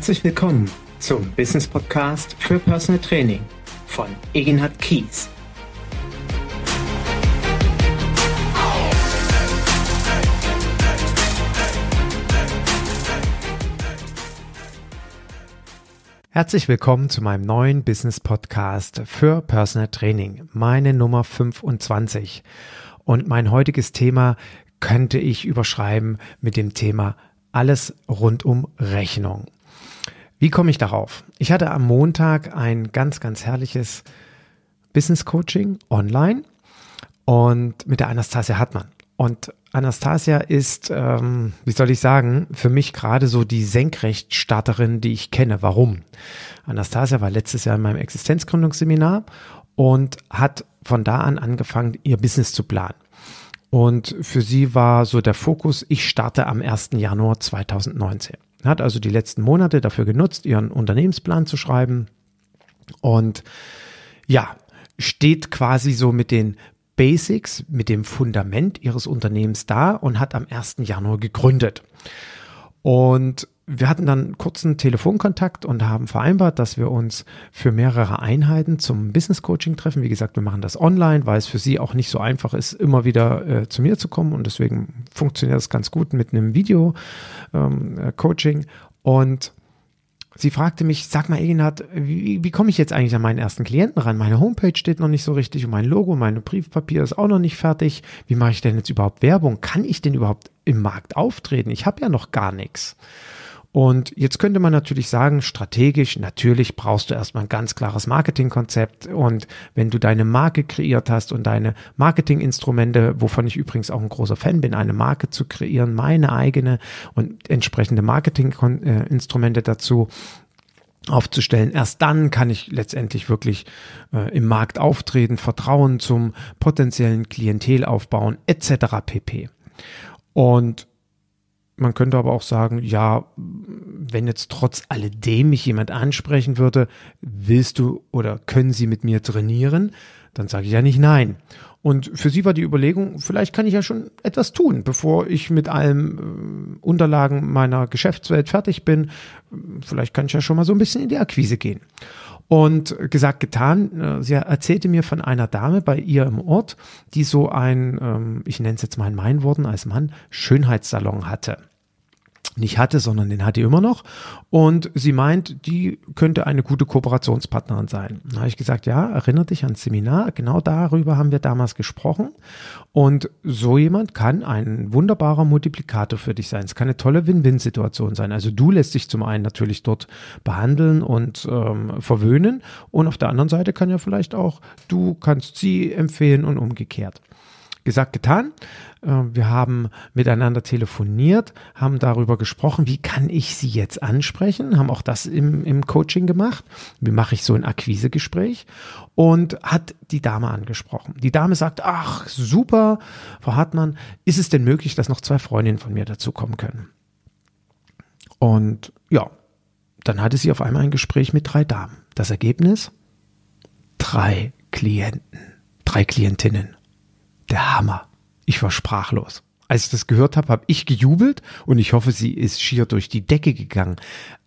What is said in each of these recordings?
Herzlich willkommen zum Business Podcast für Personal Training von Egenhard Kies. Herzlich willkommen zu meinem neuen Business Podcast für Personal Training, meine Nummer 25. Und mein heutiges Thema könnte ich überschreiben mit dem Thema alles rund um Rechnung. Wie komme ich darauf? Ich hatte am Montag ein ganz, ganz herrliches Business Coaching online und mit der Anastasia Hartmann. Und Anastasia ist, ähm, wie soll ich sagen, für mich gerade so die Senkrechtstarterin, die ich kenne. Warum? Anastasia war letztes Jahr in meinem Existenzgründungsseminar und hat von da an angefangen, ihr Business zu planen. Und für sie war so der Fokus, ich starte am 1. Januar 2019. Hat also die letzten Monate dafür genutzt, ihren Unternehmensplan zu schreiben. Und ja, steht quasi so mit den Basics, mit dem Fundament ihres Unternehmens da und hat am 1. Januar gegründet. Und wir hatten dann kurzen Telefonkontakt und haben vereinbart, dass wir uns für mehrere Einheiten zum Business Coaching treffen. Wie gesagt, wir machen das online, weil es für sie auch nicht so einfach ist, immer wieder äh, zu mir zu kommen und deswegen funktioniert das ganz gut mit einem Video ähm, äh, und Sie fragte mich, sag mal, Egenhard, wie, wie komme ich jetzt eigentlich an meinen ersten Klienten ran? Meine Homepage steht noch nicht so richtig und mein Logo, mein Briefpapier ist auch noch nicht fertig. Wie mache ich denn jetzt überhaupt Werbung? Kann ich denn überhaupt im Markt auftreten? Ich habe ja noch gar nichts. Und jetzt könnte man natürlich sagen, strategisch, natürlich brauchst du erstmal ein ganz klares Marketingkonzept. Und wenn du deine Marke kreiert hast und deine Marketinginstrumente, wovon ich übrigens auch ein großer Fan bin, eine Marke zu kreieren, meine eigene und entsprechende Marketinginstrumente dazu, aufzustellen. Erst dann kann ich letztendlich wirklich äh, im Markt auftreten, Vertrauen zum potenziellen Klientel aufbauen, etc. pp. Und man könnte aber auch sagen, ja, wenn jetzt trotz alledem mich jemand ansprechen würde, willst du oder können Sie mit mir trainieren? Dann sage ich ja nicht nein. Und für sie war die Überlegung, vielleicht kann ich ja schon etwas tun, bevor ich mit allen äh, Unterlagen meiner Geschäftswelt fertig bin. Vielleicht kann ich ja schon mal so ein bisschen in die Akquise gehen. Und gesagt, getan, äh, sie erzählte mir von einer Dame bei ihr im Ort, die so ein, ähm, ich nenne es jetzt mal in meinen Worten als Mann, Schönheitssalon hatte nicht hatte, sondern den hat die immer noch. Und sie meint, die könnte eine gute Kooperationspartnerin sein. Da habe ich gesagt, ja, erinnere dich ans Seminar. Genau darüber haben wir damals gesprochen. Und so jemand kann ein wunderbarer Multiplikator für dich sein. Es kann eine tolle Win-Win-Situation sein. Also du lässt dich zum einen natürlich dort behandeln und ähm, verwöhnen. Und auf der anderen Seite kann ja vielleicht auch du kannst sie empfehlen und umgekehrt. Gesagt, getan. Äh, wir haben miteinander telefoniert, haben darüber gesprochen, wie kann ich sie jetzt ansprechen, haben auch das im, im Coaching gemacht. Wie mache ich so ein Akquisegespräch? Und hat die Dame angesprochen. Die Dame sagt, ach, super, Frau Hartmann, ist es denn möglich, dass noch zwei Freundinnen von mir dazukommen können? Und ja, dann hatte sie auf einmal ein Gespräch mit drei Damen. Das Ergebnis? Drei Klienten, drei Klientinnen. Der Hammer. Ich war sprachlos. Als ich das gehört habe, habe ich gejubelt und ich hoffe, sie ist schier durch die Decke gegangen.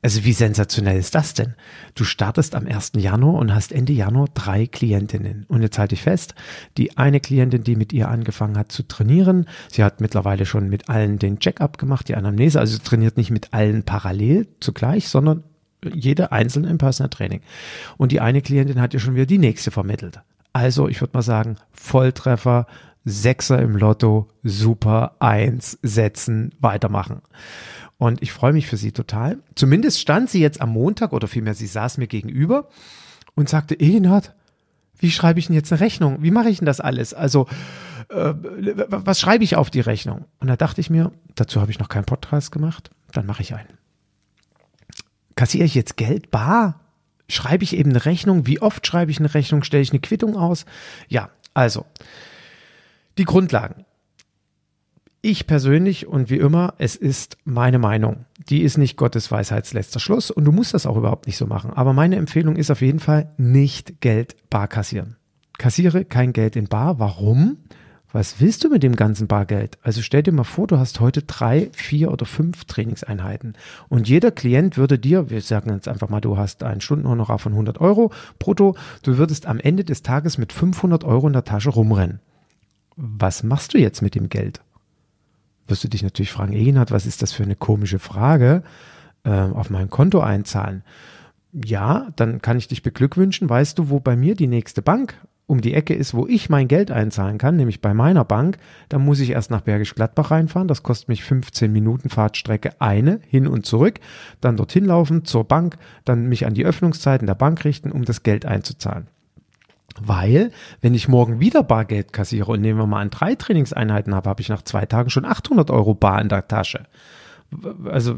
Also wie sensationell ist das denn? Du startest am 1. Januar und hast Ende Januar drei Klientinnen. Und jetzt halte ich fest, die eine Klientin, die mit ihr angefangen hat zu trainieren, sie hat mittlerweile schon mit allen den Check-up gemacht, die Anamnese, also trainiert nicht mit allen parallel zugleich, sondern jede einzeln im Personal Training. Und die eine Klientin hat ja schon wieder die nächste vermittelt. Also, ich würde mal sagen, Volltreffer, Sechser im Lotto, super, eins, setzen, weitermachen. Und ich freue mich für sie total. Zumindest stand sie jetzt am Montag oder vielmehr sie saß mir gegenüber und sagte, Egenhard, wie schreibe ich denn jetzt eine Rechnung? Wie mache ich denn das alles? Also, äh, was schreibe ich auf die Rechnung? Und da dachte ich mir, dazu habe ich noch keinen Podcast gemacht, dann mache ich einen. Kassiere ich jetzt Geld bar? Schreibe ich eben eine Rechnung? Wie oft schreibe ich eine Rechnung? Stelle ich eine Quittung aus? Ja, also, die Grundlagen. Ich persönlich und wie immer, es ist meine Meinung. Die ist nicht Gottes Weisheitsletzter Schluss und du musst das auch überhaupt nicht so machen. Aber meine Empfehlung ist auf jeden Fall nicht Geld bar kassieren. Kassiere kein Geld in bar. Warum? Was willst du mit dem ganzen Bargeld? Also stell dir mal vor, du hast heute drei, vier oder fünf Trainingseinheiten und jeder Klient würde dir, wir sagen jetzt einfach mal, du hast einen Stundenhonorar von 100 Euro brutto, du würdest am Ende des Tages mit 500 Euro in der Tasche rumrennen. Was machst du jetzt mit dem Geld? Wirst du dich natürlich fragen, Egenhard, was ist das für eine komische Frage? Äh, auf mein Konto einzahlen. Ja, dann kann ich dich beglückwünschen. Weißt du, wo bei mir die nächste Bank um die Ecke ist, wo ich mein Geld einzahlen kann, nämlich bei meiner Bank, dann muss ich erst nach Bergisch Gladbach reinfahren. Das kostet mich 15 Minuten Fahrtstrecke eine hin und zurück. Dann dorthin laufen zur Bank, dann mich an die Öffnungszeiten der Bank richten, um das Geld einzuzahlen. Weil, wenn ich morgen wieder Bargeld kassiere und nehmen wir mal an drei Trainingseinheiten habe, habe ich nach zwei Tagen schon 800 Euro bar in der Tasche. Also,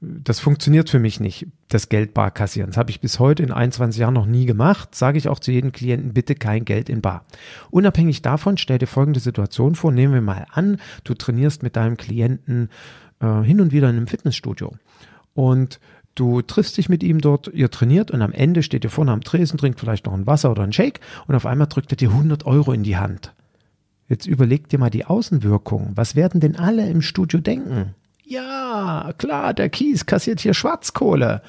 das funktioniert für mich nicht, das Geld bar kassieren. Das habe ich bis heute in 21 Jahren noch nie gemacht. Sage ich auch zu jedem Klienten, bitte kein Geld in bar. Unabhängig davon, stell dir folgende Situation vor. Nehmen wir mal an, du trainierst mit deinem Klienten äh, hin und wieder in einem Fitnessstudio. Und Du triffst dich mit ihm dort, ihr trainiert und am Ende steht ihr vorne am Tresen, trinkt vielleicht noch ein Wasser oder ein Shake und auf einmal drückt er dir 100 Euro in die Hand. Jetzt überleg dir mal die Außenwirkung. Was werden denn alle im Studio denken? Ja, klar, der Kies kassiert hier Schwarzkohle.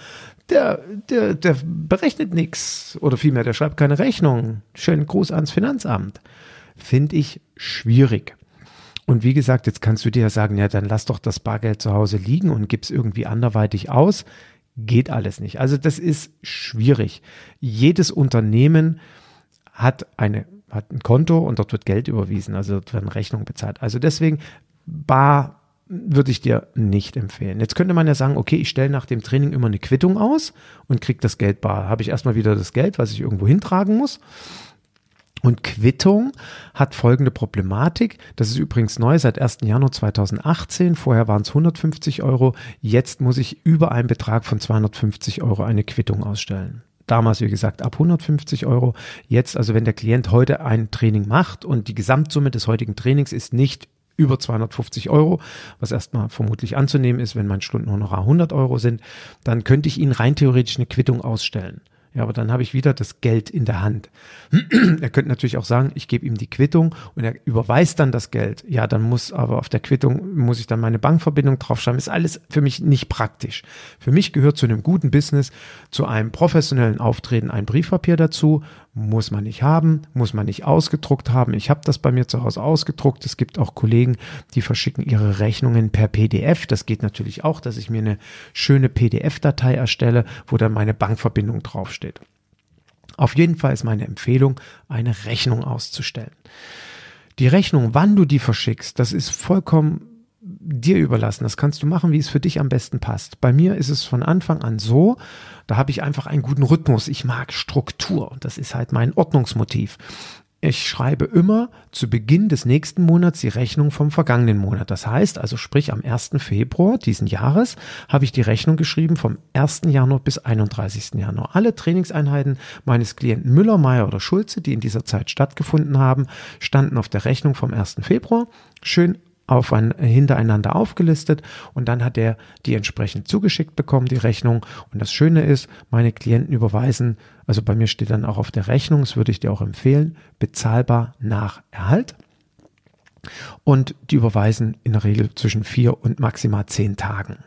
Der, der, der berechnet nichts oder vielmehr, der schreibt keine Rechnung. Schönen Gruß ans Finanzamt. Finde ich schwierig. Und wie gesagt, jetzt kannst du dir ja sagen, ja, dann lass doch das Bargeld zu Hause liegen und gib's irgendwie anderweitig aus. Geht alles nicht. Also das ist schwierig. Jedes Unternehmen hat eine hat ein Konto und dort wird Geld überwiesen, also dort werden Rechnungen bezahlt. Also deswegen bar würde ich dir nicht empfehlen. Jetzt könnte man ja sagen, okay, ich stelle nach dem Training immer eine Quittung aus und kriege das Geld bar. Habe ich erstmal wieder das Geld, was ich irgendwo hintragen muss. Und Quittung hat folgende Problematik. Das ist übrigens neu seit 1. Januar 2018. Vorher waren es 150 Euro. Jetzt muss ich über einen Betrag von 250 Euro eine Quittung ausstellen. Damals, wie gesagt, ab 150 Euro. Jetzt, also wenn der Klient heute ein Training macht und die Gesamtsumme des heutigen Trainings ist nicht über 250 Euro, was erstmal vermutlich anzunehmen ist, wenn mein Stundenhonorar 100 Euro sind, dann könnte ich Ihnen rein theoretisch eine Quittung ausstellen. Ja, aber dann habe ich wieder das Geld in der Hand. er könnte natürlich auch sagen, ich gebe ihm die Quittung und er überweist dann das Geld. Ja, dann muss aber auf der Quittung, muss ich dann meine Bankverbindung draufschreiben. Ist alles für mich nicht praktisch. Für mich gehört zu einem guten Business, zu einem professionellen Auftreten ein Briefpapier dazu. Muss man nicht haben, muss man nicht ausgedruckt haben. Ich habe das bei mir zu Hause ausgedruckt. Es gibt auch Kollegen, die verschicken ihre Rechnungen per PDF. Das geht natürlich auch, dass ich mir eine schöne PDF-Datei erstelle, wo dann meine Bankverbindung draufsteht. Auf jeden Fall ist meine Empfehlung, eine Rechnung auszustellen. Die Rechnung, wann du die verschickst, das ist vollkommen dir überlassen. Das kannst du machen, wie es für dich am besten passt. Bei mir ist es von Anfang an so, da habe ich einfach einen guten Rhythmus. Ich mag Struktur. Das ist halt mein Ordnungsmotiv. Ich schreibe immer zu Beginn des nächsten Monats die Rechnung vom vergangenen Monat. Das heißt also, sprich am 1. Februar diesen Jahres habe ich die Rechnung geschrieben vom 1. Januar bis 31. Januar. Alle Trainingseinheiten meines Klienten Müller, Meyer oder Schulze, die in dieser Zeit stattgefunden haben, standen auf der Rechnung vom 1. Februar. Schön auf ein, hintereinander aufgelistet und dann hat er die entsprechend zugeschickt bekommen, die Rechnung. Und das Schöne ist, meine Klienten überweisen, also bei mir steht dann auch auf der Rechnung, das würde ich dir auch empfehlen, bezahlbar nach Erhalt. Und die überweisen in der Regel zwischen vier und maximal zehn Tagen.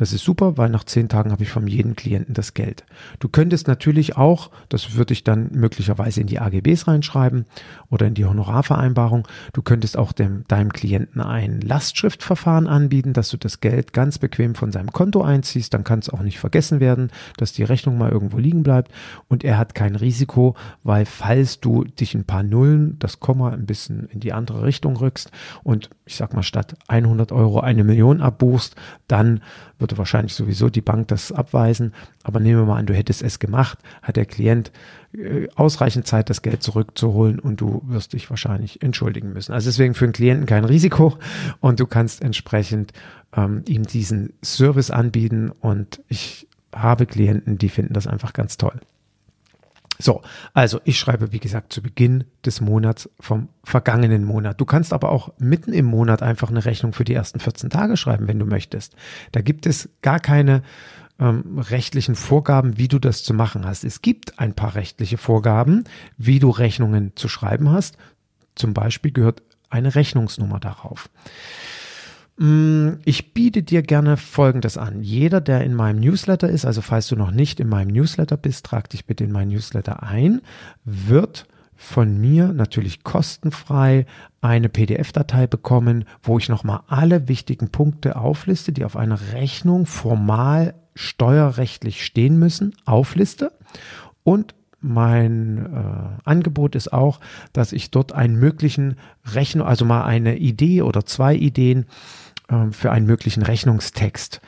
Das ist super, weil nach zehn Tagen habe ich von jedem Klienten das Geld. Du könntest natürlich auch, das würde ich dann möglicherweise in die AGBs reinschreiben oder in die Honorarvereinbarung, du könntest auch dem, deinem Klienten ein Lastschriftverfahren anbieten, dass du das Geld ganz bequem von seinem Konto einziehst. Dann kann es auch nicht vergessen werden, dass die Rechnung mal irgendwo liegen bleibt und er hat kein Risiko, weil falls du dich ein paar Nullen, das Komma ein bisschen in die andere Richtung rückst und ich sag mal statt 100 Euro eine Million abbuchst, dann würde wahrscheinlich sowieso die Bank das abweisen. Aber nehmen wir mal an, du hättest es gemacht, hat der Klient äh, ausreichend Zeit, das Geld zurückzuholen und du wirst dich wahrscheinlich entschuldigen müssen. Also deswegen für den Klienten kein Risiko und du kannst entsprechend ähm, ihm diesen Service anbieten und ich habe Klienten, die finden das einfach ganz toll. So, also ich schreibe, wie gesagt, zu Beginn des Monats vom vergangenen Monat. Du kannst aber auch mitten im Monat einfach eine Rechnung für die ersten 14 Tage schreiben, wenn du möchtest. Da gibt es gar keine ähm, rechtlichen Vorgaben, wie du das zu machen hast. Es gibt ein paar rechtliche Vorgaben, wie du Rechnungen zu schreiben hast. zum Beispiel gehört eine Rechnungsnummer darauf. Mm, ich biete dir gerne Folgendes an. Jeder, der in meinem Newsletter ist, also falls du noch nicht in meinem Newsletter bist, trag dich bitte in meinen Newsletter ein, wird von mir natürlich kostenfrei eine PDF-Datei bekommen, wo ich nochmal alle wichtigen Punkte aufliste, die auf einer Rechnung formal steuerrechtlich stehen müssen, aufliste und mein äh, Angebot ist auch, dass ich dort einen möglichen Rechnung, also mal eine Idee oder zwei Ideen äh, für einen möglichen Rechnungstext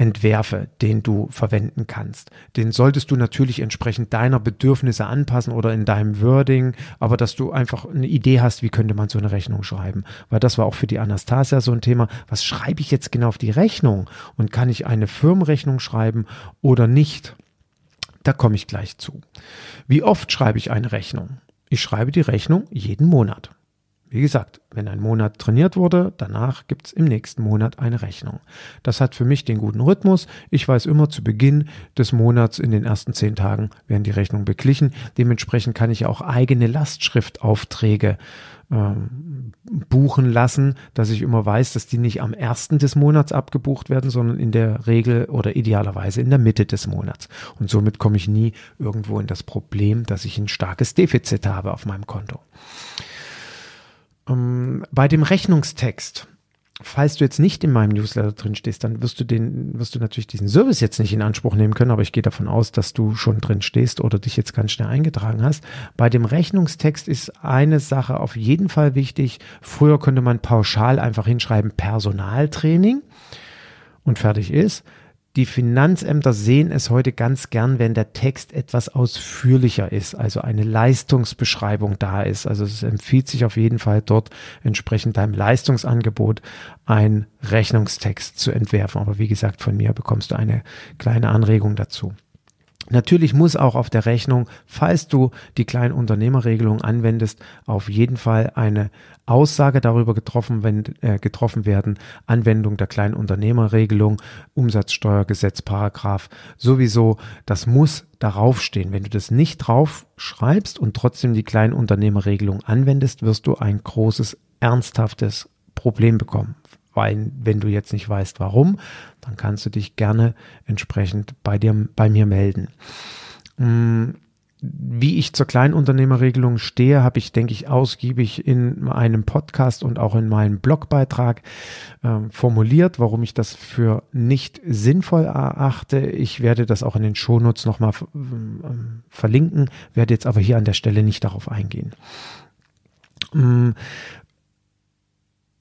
entwerfe, den du verwenden kannst. Den solltest du natürlich entsprechend deiner Bedürfnisse anpassen oder in deinem Wording, aber dass du einfach eine Idee hast, wie könnte man so eine Rechnung schreiben. Weil das war auch für die Anastasia so ein Thema. Was schreibe ich jetzt genau auf die Rechnung? Und kann ich eine Firmenrechnung schreiben oder nicht? Da komme ich gleich zu. Wie oft schreibe ich eine Rechnung? Ich schreibe die Rechnung jeden Monat. Wie gesagt, wenn ein Monat trainiert wurde, danach gibt es im nächsten Monat eine Rechnung. Das hat für mich den guten Rhythmus. Ich weiß immer zu Beginn des Monats in den ersten zehn Tagen werden die Rechnungen beglichen. Dementsprechend kann ich auch eigene Lastschriftaufträge ähm, buchen lassen, dass ich immer weiß, dass die nicht am ersten des Monats abgebucht werden, sondern in der Regel oder idealerweise in der Mitte des Monats. Und somit komme ich nie irgendwo in das Problem, dass ich ein starkes Defizit habe auf meinem Konto. Ähm, bei dem Rechnungstext, falls du jetzt nicht in meinem Newsletter drin stehst, dann wirst du den, wirst du natürlich diesen Service jetzt nicht in Anspruch nehmen können, aber ich gehe davon aus, dass du schon drin stehst oder dich jetzt ganz schnell eingetragen hast. Bei dem Rechnungstext ist eine Sache auf jeden Fall wichtig. Früher konnte man pauschal einfach hinschreiben Personaltraining und fertig ist. Die Finanzämter sehen es heute ganz gern, wenn der Text etwas ausführlicher ist, also eine Leistungsbeschreibung da ist. Also es empfiehlt sich auf jeden Fall dort entsprechend deinem Leistungsangebot einen Rechnungstext zu entwerfen. Aber wie gesagt, von mir bekommst du eine kleine Anregung dazu. Natürlich muss auch auf der Rechnung, falls du die Kleinunternehmerregelung anwendest, auf jeden Fall eine Aussage darüber getroffen, wenn, äh, getroffen werden, Anwendung der Kleinunternehmerregelung, Umsatzsteuergesetz, Paragraph, sowieso, das muss darauf stehen. Wenn du das nicht drauf schreibst und trotzdem die Kleinunternehmerregelung anwendest, wirst du ein großes, ernsthaftes Problem bekommen weil wenn du jetzt nicht weißt, warum, dann kannst du dich gerne entsprechend bei dir, bei mir melden. Mm, wie ich zur Kleinunternehmerregelung stehe, habe ich, denke ich, ausgiebig in einem Podcast und auch in meinem Blogbeitrag äh, formuliert, warum ich das für nicht sinnvoll erachte. Ich werde das auch in den Shownotes nochmal äh, verlinken, werde jetzt aber hier an der Stelle nicht darauf eingehen.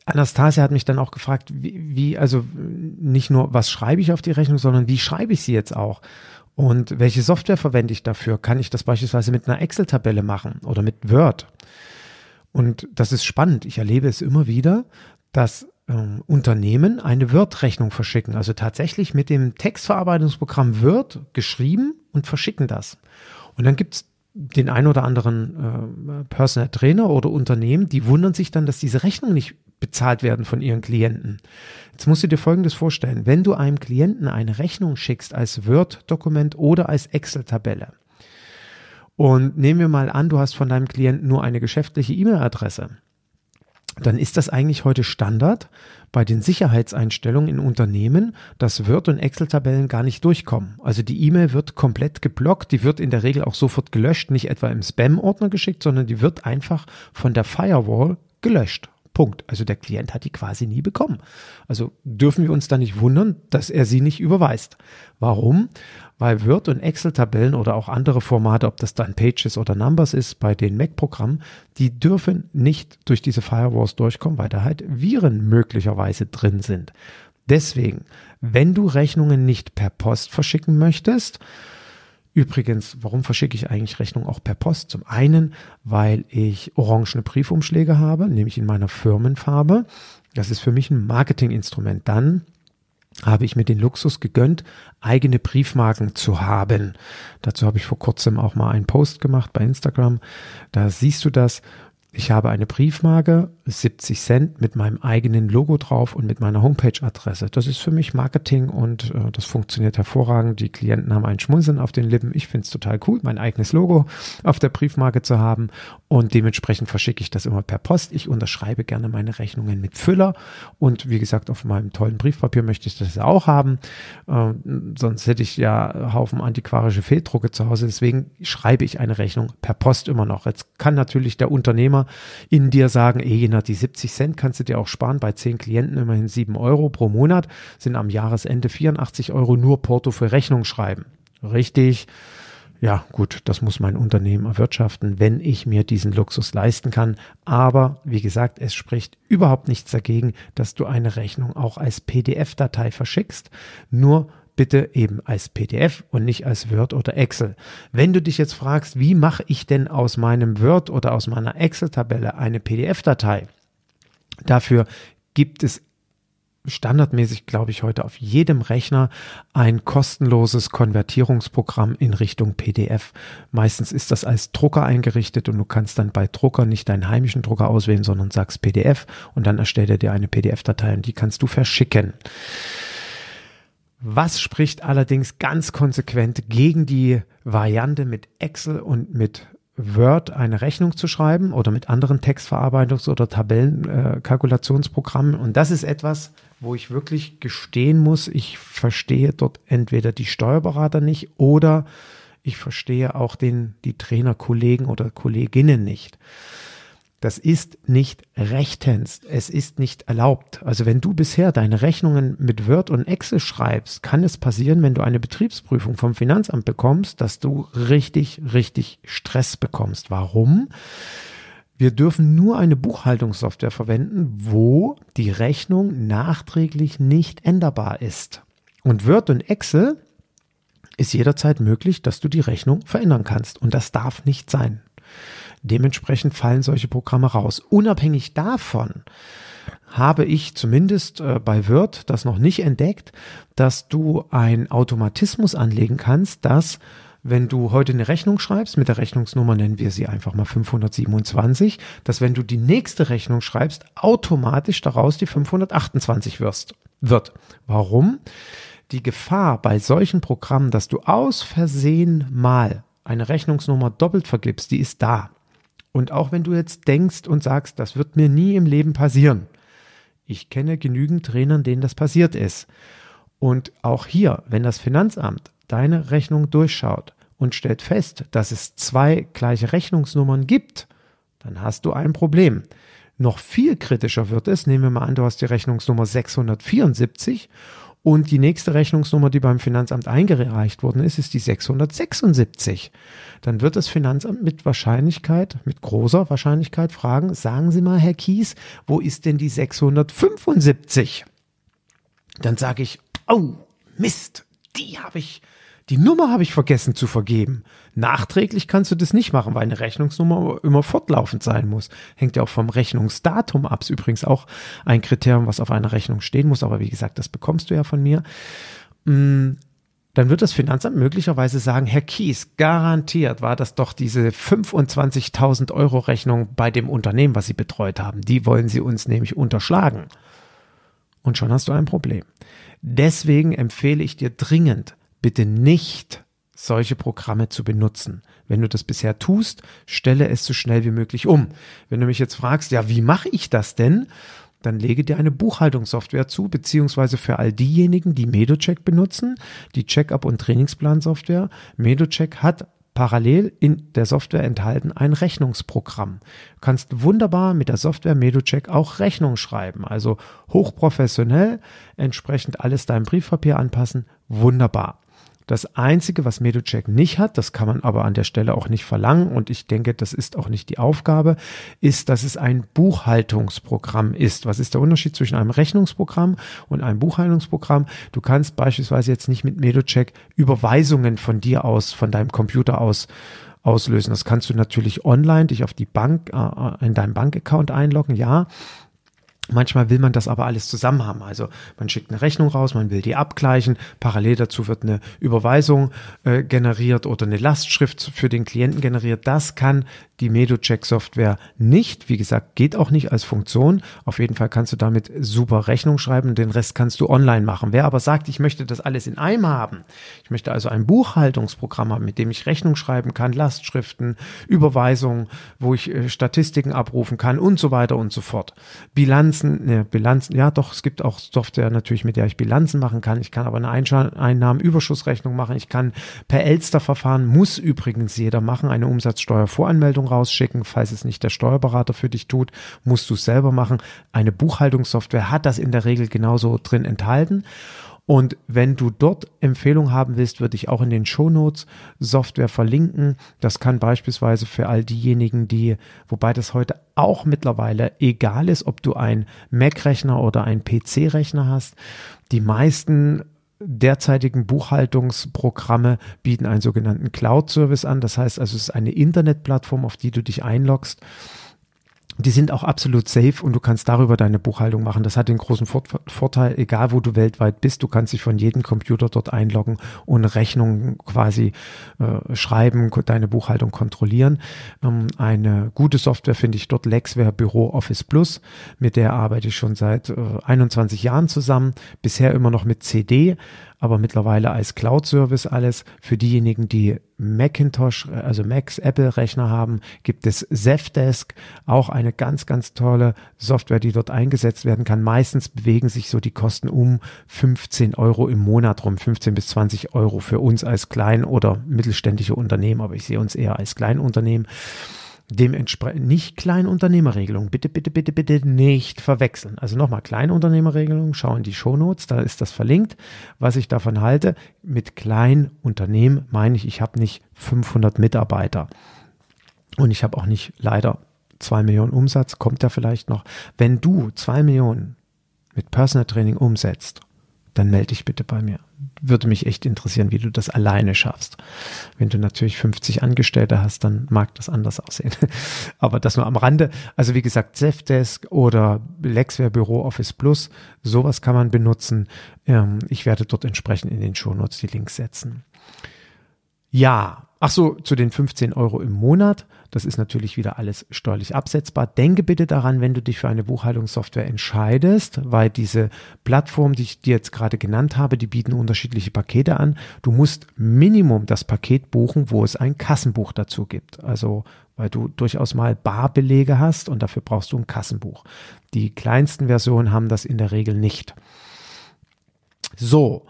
Anastasia hat mich dann auch gefragt, wie, wie, also nicht nur, was schreibe ich auf die Rechnung, sondern wie schreibe ich sie jetzt auch? Und welche Software verwende ich dafür? Kann ich das beispielsweise mit einer Excel-Tabelle machen oder mit Word? Und das ist spannend. Ich erlebe es immer wieder, dass äh, Unternehmen eine Word-Rechnung verschicken. Also tatsächlich mit dem Textverarbeitungsprogramm Word geschrieben und verschicken das. Und dann gibt es den ein oder anderen äh, Personal Trainer oder Unternehmen, die wundern sich dann, dass diese Rechnung nicht bezahlt werden von ihren Klienten. Jetzt musst du dir Folgendes vorstellen. Wenn du einem Klienten eine Rechnung schickst als Word-Dokument oder als Excel-Tabelle und nehmen wir mal an, du hast von deinem Klienten nur eine geschäftliche E-Mail-Adresse, dann ist das eigentlich heute Standard bei den Sicherheitseinstellungen in Unternehmen, dass Word- und Excel-Tabellen gar nicht durchkommen. Also die E-Mail wird komplett geblockt, die wird in der Regel auch sofort gelöscht, nicht etwa im Spam-Ordner geschickt, sondern die wird einfach von der Firewall gelöscht. Punkt. Also der Klient hat die quasi nie bekommen. Also dürfen wir uns da nicht wundern, dass er sie nicht überweist. Warum? Weil Word- und Excel-Tabellen oder auch andere Formate, ob das dann Pages oder Numbers ist, bei den Mac-Programmen, die dürfen nicht durch diese Firewalls durchkommen, weil da halt Viren möglicherweise drin sind. Deswegen, wenn du Rechnungen nicht per Post verschicken möchtest, Übrigens, warum verschicke ich eigentlich Rechnungen auch per Post? Zum einen, weil ich orangene Briefumschläge habe, nämlich in meiner Firmenfarbe. Das ist für mich ein Marketinginstrument. Dann habe ich mir den Luxus gegönnt, eigene Briefmarken zu haben. Dazu habe ich vor kurzem auch mal einen Post gemacht bei Instagram. Da siehst du das. Ich habe eine Briefmarke, 70 Cent mit meinem eigenen Logo drauf und mit meiner Homepage-Adresse. Das ist für mich Marketing und äh, das funktioniert hervorragend. Die Klienten haben ein Schmunzeln auf den Lippen. Ich finde es total cool, mein eigenes Logo auf der Briefmarke zu haben und dementsprechend verschicke ich das immer per Post. Ich unterschreibe gerne meine Rechnungen mit Füller und wie gesagt, auf meinem tollen Briefpapier möchte ich das auch haben. Äh, sonst hätte ich ja Haufen antiquarische Fehldrucke zu Hause. Deswegen schreibe ich eine Rechnung per Post immer noch. Jetzt kann natürlich der Unternehmer Unternehmer in dir sagen, ey, na, die 70 Cent kannst du dir auch sparen, bei 10 Klienten immerhin 7 Euro pro Monat, sind am Jahresende 84 Euro nur Porto für Rechnung schreiben. Richtig. Ja, gut, das muss mein Unternehmen erwirtschaften, wenn ich mir diesen Luxus leisten kann. Aber wie gesagt, es spricht überhaupt nichts dagegen, dass du eine Rechnung auch als PDF-Datei verschickst. Nur bitte eben als PDF und nicht als Word oder Excel. Wenn du dich jetzt fragst, wie mache ich denn aus meinem Word oder aus meiner Excel-Tabelle eine PDF-Datei? Dafür gibt es standardmäßig, glaube ich, heute auf jedem Rechner ein kostenloses Konvertierungsprogramm in Richtung PDF. Meistens ist das als Drucker eingerichtet und du kannst dann bei Drucker nicht deinen heimischen Drucker auswählen, sondern sagst PDF und dann erstellt er dir eine PDF-Datei und die kannst du verschicken. Was spricht allerdings ganz konsequent gegen die Variante mit Excel und mit Word eine Rechnung zu schreiben oder mit anderen Textverarbeitungs- oder Tabellenkalkulationsprogrammen? Äh, und das ist etwas, wo ich wirklich gestehen muss, ich verstehe dort entweder die Steuerberater nicht oder ich verstehe auch den, die Trainerkollegen oder Kolleginnen nicht. Das ist nicht rechtens. Es ist nicht erlaubt. Also wenn du bisher deine Rechnungen mit Word und Excel schreibst, kann es passieren, wenn du eine Betriebsprüfung vom Finanzamt bekommst, dass du richtig, richtig Stress bekommst. Warum? Wir dürfen nur eine Buchhaltungssoftware verwenden, wo die Rechnung nachträglich nicht änderbar ist. Und Word und Excel ist jederzeit möglich, dass du die Rechnung verändern kannst. Und das darf nicht sein. Dementsprechend fallen solche Programme raus. Unabhängig davon habe ich zumindest äh, bei Word das noch nicht entdeckt, dass du einen Automatismus anlegen kannst, dass wenn du heute eine Rechnung schreibst, mit der Rechnungsnummer nennen wir sie einfach mal 527, dass wenn du die nächste Rechnung schreibst, automatisch daraus die 528 wirst, wird. Warum? Die Gefahr bei solchen Programmen, dass du aus Versehen mal eine Rechnungsnummer doppelt vergibst, die ist da. Und auch wenn du jetzt denkst und sagst, das wird mir nie im Leben passieren. Ich kenne genügend Trainern, denen das passiert ist. Und auch hier, wenn das Finanzamt deine Rechnung durchschaut und stellt fest, dass es zwei gleiche Rechnungsnummern gibt, dann hast du ein Problem. Noch viel kritischer wird es, nehmen wir mal an, du hast die Rechnungsnummer 674 und die nächste Rechnungsnummer, die beim Finanzamt eingereicht worden ist, ist die 676. Dann wird das Finanzamt mit Wahrscheinlichkeit, mit großer Wahrscheinlichkeit fragen, sagen Sie mal, Herr Kies, wo ist denn die 675? Dann sage ich, oh, Mist, die habe ich die Nummer habe ich vergessen zu vergeben. Nachträglich kannst du das nicht machen, weil eine Rechnungsnummer immer fortlaufend sein muss. Hängt ja auch vom Rechnungsdatum ab. Ist übrigens auch ein Kriterium, was auf einer Rechnung stehen muss. Aber wie gesagt, das bekommst du ja von mir. Mm, dann wird das Finanzamt möglicherweise sagen, Herr Kies, garantiert war das doch diese 25.000 Euro Rechnung bei dem Unternehmen, was Sie betreut haben. Die wollen Sie uns nämlich unterschlagen. Und schon hast du ein Problem. Deswegen empfehle ich dir dringend, bitte nicht solche Programme zu benutzen. Wenn du das bisher tust, stelle es so schnell wie möglich um. Wenn du mich jetzt fragst, ja, wie mache ich das denn? Dann lege dir eine Buchhaltungssoftware zu, beziehungsweise für all diejenigen, die Medocheck benutzen, die Checkup- und Trainingsplansoftware. Medocheck hat parallel in der Software enthalten ein Rechnungsprogramm. Du kannst wunderbar mit der Software Medocheck auch Rechnung schreiben, also hochprofessionell, entsprechend alles deinem Briefpapier anpassen, wunderbar. Das Einzige, was Medocheck nicht hat, das kann man aber an der Stelle auch nicht verlangen und ich denke, das ist auch nicht die Aufgabe, ist, dass es ein Buchhaltungsprogramm ist. Was ist der Unterschied zwischen einem Rechnungsprogramm und einem Buchhaltungsprogramm? Du kannst beispielsweise jetzt nicht mit Medocheck Überweisungen von dir aus, von deinem Computer aus auslösen. Das kannst du natürlich online dich auf die Bank, äh, in deinem Bankaccount einloggen, ja. Manchmal will man das aber alles zusammen haben. Also man schickt eine Rechnung raus, man will die abgleichen. Parallel dazu wird eine Überweisung äh, generiert oder eine Lastschrift für den Klienten generiert. Das kann die MedoCheck-Software nicht. Wie gesagt, geht auch nicht als Funktion. Auf jeden Fall kannst du damit super Rechnung schreiben. Den Rest kannst du online machen. Wer aber sagt, ich möchte das alles in einem haben, ich möchte also ein Buchhaltungsprogramm haben, mit dem ich Rechnung schreiben kann, Lastschriften, Überweisungen, wo ich äh, Statistiken abrufen kann und so weiter und so fort. Bilanzen, ne, Bilanzen, ja doch, es gibt auch Software natürlich, mit der ich Bilanzen machen kann. Ich kann aber eine Einnahmenüberschussrechnung machen. Ich kann per Elster-Verfahren, muss übrigens jeder machen, eine Umsatzsteuervoranmeldung rausschicken. Falls es nicht der Steuerberater für dich tut, musst du es selber machen. Eine Buchhaltungssoftware hat das in der Regel genauso drin enthalten. Und wenn du dort Empfehlungen haben willst, würde ich auch in den Shownotes Software verlinken. Das kann beispielsweise für all diejenigen, die, wobei das heute auch mittlerweile egal ist, ob du einen Mac-Rechner oder einen PC-Rechner hast. Die meisten derzeitigen Buchhaltungsprogramme bieten einen sogenannten Cloud-Service an. Das heißt also, es ist eine Internetplattform, auf die du dich einloggst die sind auch absolut safe und du kannst darüber deine Buchhaltung machen. Das hat den großen Vorteil, egal wo du weltweit bist, du kannst dich von jedem Computer dort einloggen und Rechnungen quasi äh, schreiben, deine Buchhaltung kontrollieren. Ähm, eine gute Software finde ich dort Lexware Büro Office Plus. Mit der arbeite ich schon seit äh, 21 Jahren zusammen. Bisher immer noch mit CD aber mittlerweile als Cloud-Service alles. Für diejenigen, die Macintosh, also Macs, Apple-Rechner haben, gibt es Zefdesk, auch eine ganz, ganz tolle Software, die dort eingesetzt werden kann. Meistens bewegen sich so die Kosten um 15 Euro im Monat rum, 15 bis 20 Euro für uns als klein- oder mittelständische Unternehmen, aber ich sehe uns eher als Kleinunternehmen. Dementsprechend nicht Kleinunternehmerregelung. Bitte, bitte, bitte, bitte nicht verwechseln. Also nochmal Kleinunternehmerregelung. Schau in die Shownotes, da ist das verlinkt. Was ich davon halte, mit Kleinunternehmen meine ich, ich habe nicht 500 Mitarbeiter. Und ich habe auch nicht leider zwei Millionen Umsatz, kommt da vielleicht noch. Wenn du zwei Millionen mit Personal Training umsetzt dann melde dich bitte bei mir. Würde mich echt interessieren, wie du das alleine schaffst. Wenn du natürlich 50 Angestellte hast, dann mag das anders aussehen. Aber das nur am Rande. Also wie gesagt, Zefdesk oder Lexware Büro Office Plus, sowas kann man benutzen. Ähm, ich werde dort entsprechend in den Shownotes die Links setzen. Ja, ach so, zu den 15 Euro im Monat. Das ist natürlich wieder alles steuerlich absetzbar. Denke bitte daran, wenn du dich für eine Buchhaltungssoftware entscheidest, weil diese Plattform, die ich dir jetzt gerade genannt habe, die bieten unterschiedliche Pakete an. Du musst Minimum das Paket buchen, wo es ein Kassenbuch dazu gibt. Also, weil du durchaus mal Barbelege hast und dafür brauchst du ein Kassenbuch. Die kleinsten Versionen haben das in der Regel nicht. So,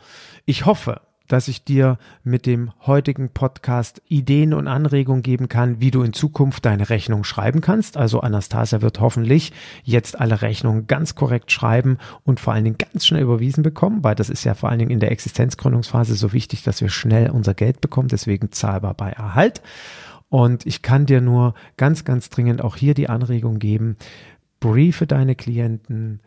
ich hoffe, dass ich dir mit dem heutigen Podcast Ideen und Anregungen geben kann, wie du in Zukunft deine Rechnung schreiben kannst. Also Anastasia wird hoffentlich jetzt alle Rechnungen ganz korrekt schreiben und vor allen Dingen ganz schnell überwiesen bekommen, weil das ist ja vor allen Dingen in der Existenzgründungsphase so wichtig, dass wir schnell unser Geld bekommen, deswegen zahlbar bei Erhalt. Und ich kann dir nur ganz, ganz dringend auch hier die Anregung geben, briefe deine Klienten,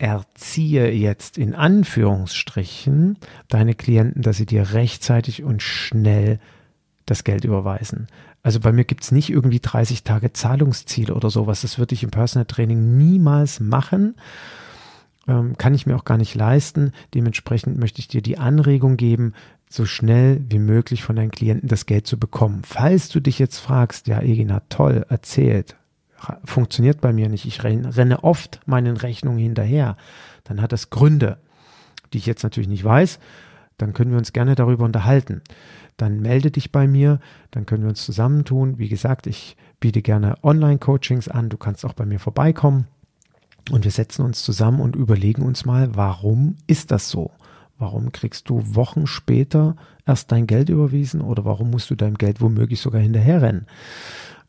erziehe jetzt in Anführungsstrichen deine Klienten, dass sie dir rechtzeitig und schnell das Geld überweisen. Also bei mir gibt es nicht irgendwie 30 Tage Zahlungsziel oder sowas. Das würde ich im Personal Training niemals machen. Ähm, kann ich mir auch gar nicht leisten. Dementsprechend möchte ich dir die Anregung geben, so schnell wie möglich von deinen Klienten das Geld zu bekommen. Falls du dich jetzt fragst, ja, Egina, toll, erzählt, funktioniert bei mir nicht, ich renne oft meinen Rechnungen hinterher, dann hat das Gründe, die ich jetzt natürlich nicht weiß, dann können wir uns gerne darüber unterhalten. Dann melde dich bei mir, dann können wir uns zusammentun. Wie gesagt, ich biete gerne Online-Coachings an, du kannst auch bei mir vorbeikommen und wir setzen uns zusammen und überlegen uns mal, warum ist das so? Warum kriegst du Wochen später erst dein Geld überwiesen oder warum musst du deinem Geld womöglich sogar hinterherrennen?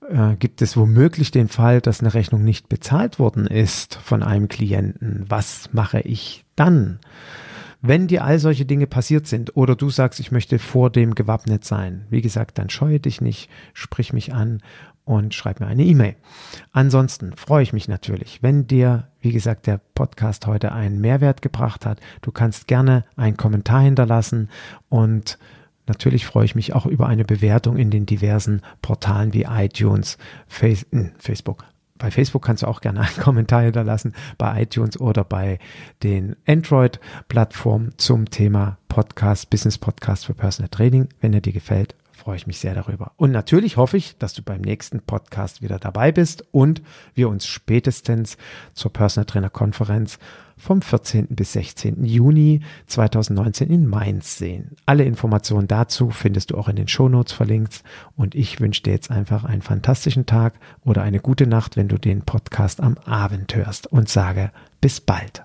Äh, gibt es womöglich den Fall, dass eine Rechnung nicht bezahlt worden ist von einem Klienten. Was mache ich dann? Wenn dir all solche Dinge passiert sind oder du sagst, ich möchte vor dem gewappnet sein, wie gesagt, dann scheue dich nicht, sprich mich an und schreib mir eine E-Mail. Ansonsten freue ich mich natürlich, wenn dir, wie gesagt, der Podcast heute einen Mehrwert gebracht hat. Du kannst gerne einen Kommentar hinterlassen und Natürlich freue ich mich auch über eine Bewertung in den diversen Portalen wie iTunes, Face, hm, Facebook, bei Facebook kannst du auch gerne einen Kommentar hinterlassen, bei iTunes oder bei den Android-Plattformen zum Thema Podcast, Business Podcast für Personal Training. Wenn er dir gefällt, freue ich mich sehr darüber. Und natürlich hoffe ich, dass du beim nächsten Podcast wieder dabei bist und wir uns spätestens zur Personal Trainer Konferenz vom 14. bis 16. Juni 2019 in Mainz sehen. Alle Informationen dazu findest du auch in den Shownotes verlinkt und ich wünsche dir jetzt einfach einen fantastischen Tag oder eine gute Nacht, wenn du den Podcast am Abend hörst und sage bis bald.